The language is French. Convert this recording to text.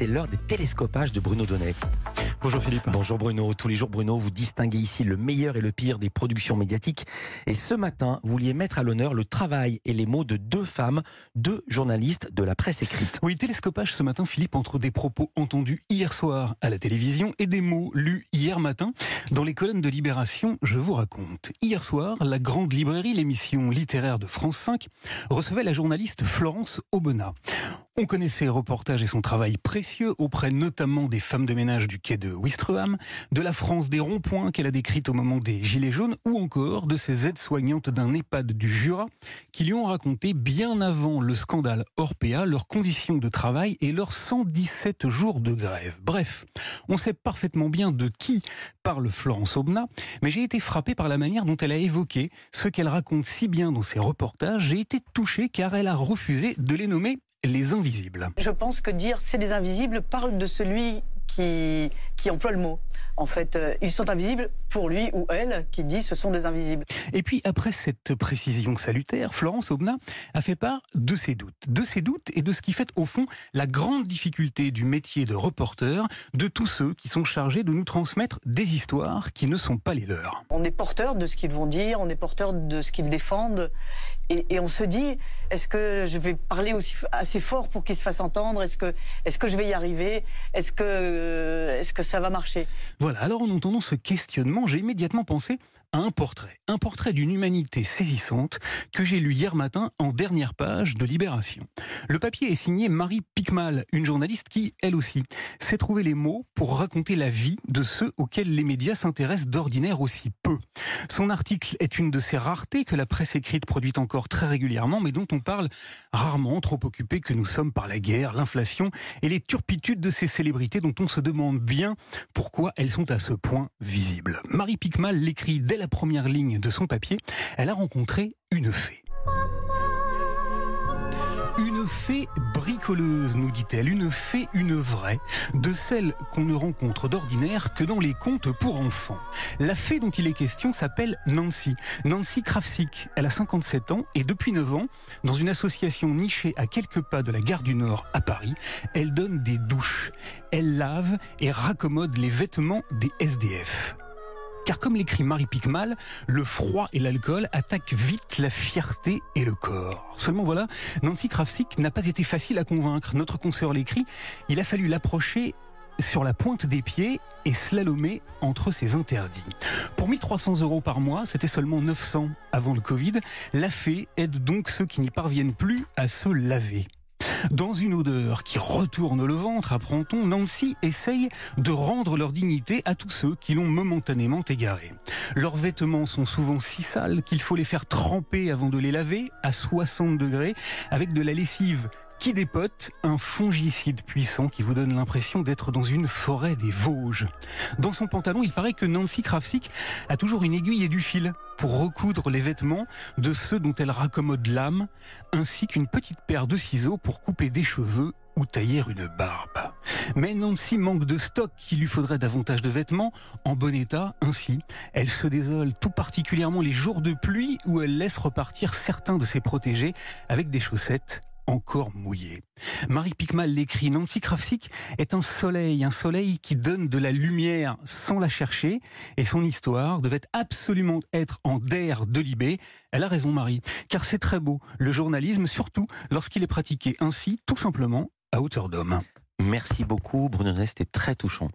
c'est l'heure des télescopages de Bruno Donnet. Bonjour Philippe. Bonjour Bruno. Tous les jours, Bruno, vous distinguez ici le meilleur et le pire des productions médiatiques. Et ce matin, vous vouliez mettre à l'honneur le travail et les mots de deux femmes, deux journalistes de la presse écrite. Oui, télescopage ce matin, Philippe, entre des propos entendus hier soir à la télévision et des mots lus hier matin dans les colonnes de Libération. Je vous raconte. Hier soir, la Grande Librairie, l'émission littéraire de France 5, recevait la journaliste Florence Aubenas. On connaît ses reportages et son travail précieux auprès notamment des femmes de ménage du quai de Wistreham, de la France des ronds-points qu'elle a décrite au moment des Gilets jaunes ou encore de ces aides-soignantes d'un EHPAD du Jura qui lui ont raconté bien avant le scandale Orpea leurs conditions de travail et leurs 117 jours de grève. Bref, on sait parfaitement bien de qui parle Florence Aubenas, mais j'ai été frappé par la manière dont elle a évoqué ce qu'elle raconte si bien dans ses reportages. J'ai été touché car elle a refusé de les nommer les invisibles. Je pense que dire c'est des invisibles parle de celui qui, qui emploie le mot. En fait, euh, ils sont invisibles pour lui ou elle qui dit ce sont des invisibles. Et puis, après cette précision salutaire, Florence Aubenas a fait part de ses doutes. De ses doutes et de ce qui fait, au fond, la grande difficulté du métier de reporter, de tous ceux qui sont chargés de nous transmettre des histoires qui ne sont pas les leurs. On est porteur de ce qu'ils vont dire, on est porteur de ce qu'ils défendent. Et, et, on se dit, est-ce que je vais parler aussi assez fort pour qu'ils se fassent entendre? Est-ce que, est que je vais y arriver? Est-ce que, est que ça va marcher. Voilà, alors en entendant ce questionnement, j'ai immédiatement pensé un portrait, un portrait d'une humanité saisissante que j'ai lu hier matin en dernière page de Libération. Le papier est signé Marie Picmal, une journaliste qui, elle aussi, sait trouver les mots pour raconter la vie de ceux auxquels les médias s'intéressent d'ordinaire aussi peu. Son article est une de ces raretés que la presse écrite produit encore très régulièrement, mais dont on parle rarement, trop occupés que nous sommes par la guerre, l'inflation et les turpitudes de ces célébrités dont on se demande bien pourquoi elles sont à ce point visibles. Marie Picmal l'écrit dès la première ligne de son papier, elle a rencontré une fée. Une fée bricoleuse, nous dit-elle, une fée, une vraie, de celle qu'on ne rencontre d'ordinaire que dans les contes pour enfants. La fée dont il est question s'appelle Nancy, Nancy Krafsik. Elle a 57 ans et depuis 9 ans, dans une association nichée à quelques pas de la gare du Nord à Paris, elle donne des douches. Elle lave et raccommode les vêtements des SDF. Car comme l'écrit Marie Picmal, le froid et l'alcool attaquent vite la fierté et le corps. Seulement voilà, Nancy Krafsik n'a pas été facile à convaincre. Notre consoeur l'écrit, il a fallu l'approcher sur la pointe des pieds et slalomer entre ses interdits. Pour 1300 euros par mois, c'était seulement 900 avant le Covid, la fée aide donc ceux qui n'y parviennent plus à se laver. Dans une odeur qui retourne le ventre, apprend-on, Nancy essaye de rendre leur dignité à tous ceux qui l'ont momentanément égaré. Leurs vêtements sont souvent si sales qu'il faut les faire tremper avant de les laver à 60 degrés avec de la lessive qui dépote un fongicide puissant qui vous donne l'impression d'être dans une forêt des Vosges. Dans son pantalon, il paraît que Nancy Krafsik a toujours une aiguille et du fil pour recoudre les vêtements de ceux dont elle raccommode l'âme, ainsi qu'une petite paire de ciseaux pour couper des cheveux ou tailler une barbe. Mais Nancy manque de stock, il lui faudrait davantage de vêtements en bon état. Ainsi, elle se désole tout particulièrement les jours de pluie où elle laisse repartir certains de ses protégés avec des chaussettes encore mouillé. Marie Picmal l'écrit, Nancy Krafsik est un soleil, un soleil qui donne de la lumière sans la chercher, et son histoire devait absolument être en der de Libé. Elle a raison Marie, car c'est très beau, le journalisme, surtout lorsqu'il est pratiqué ainsi, tout simplement, à hauteur d'homme. Merci beaucoup Bruno Nest, c'était très touchant.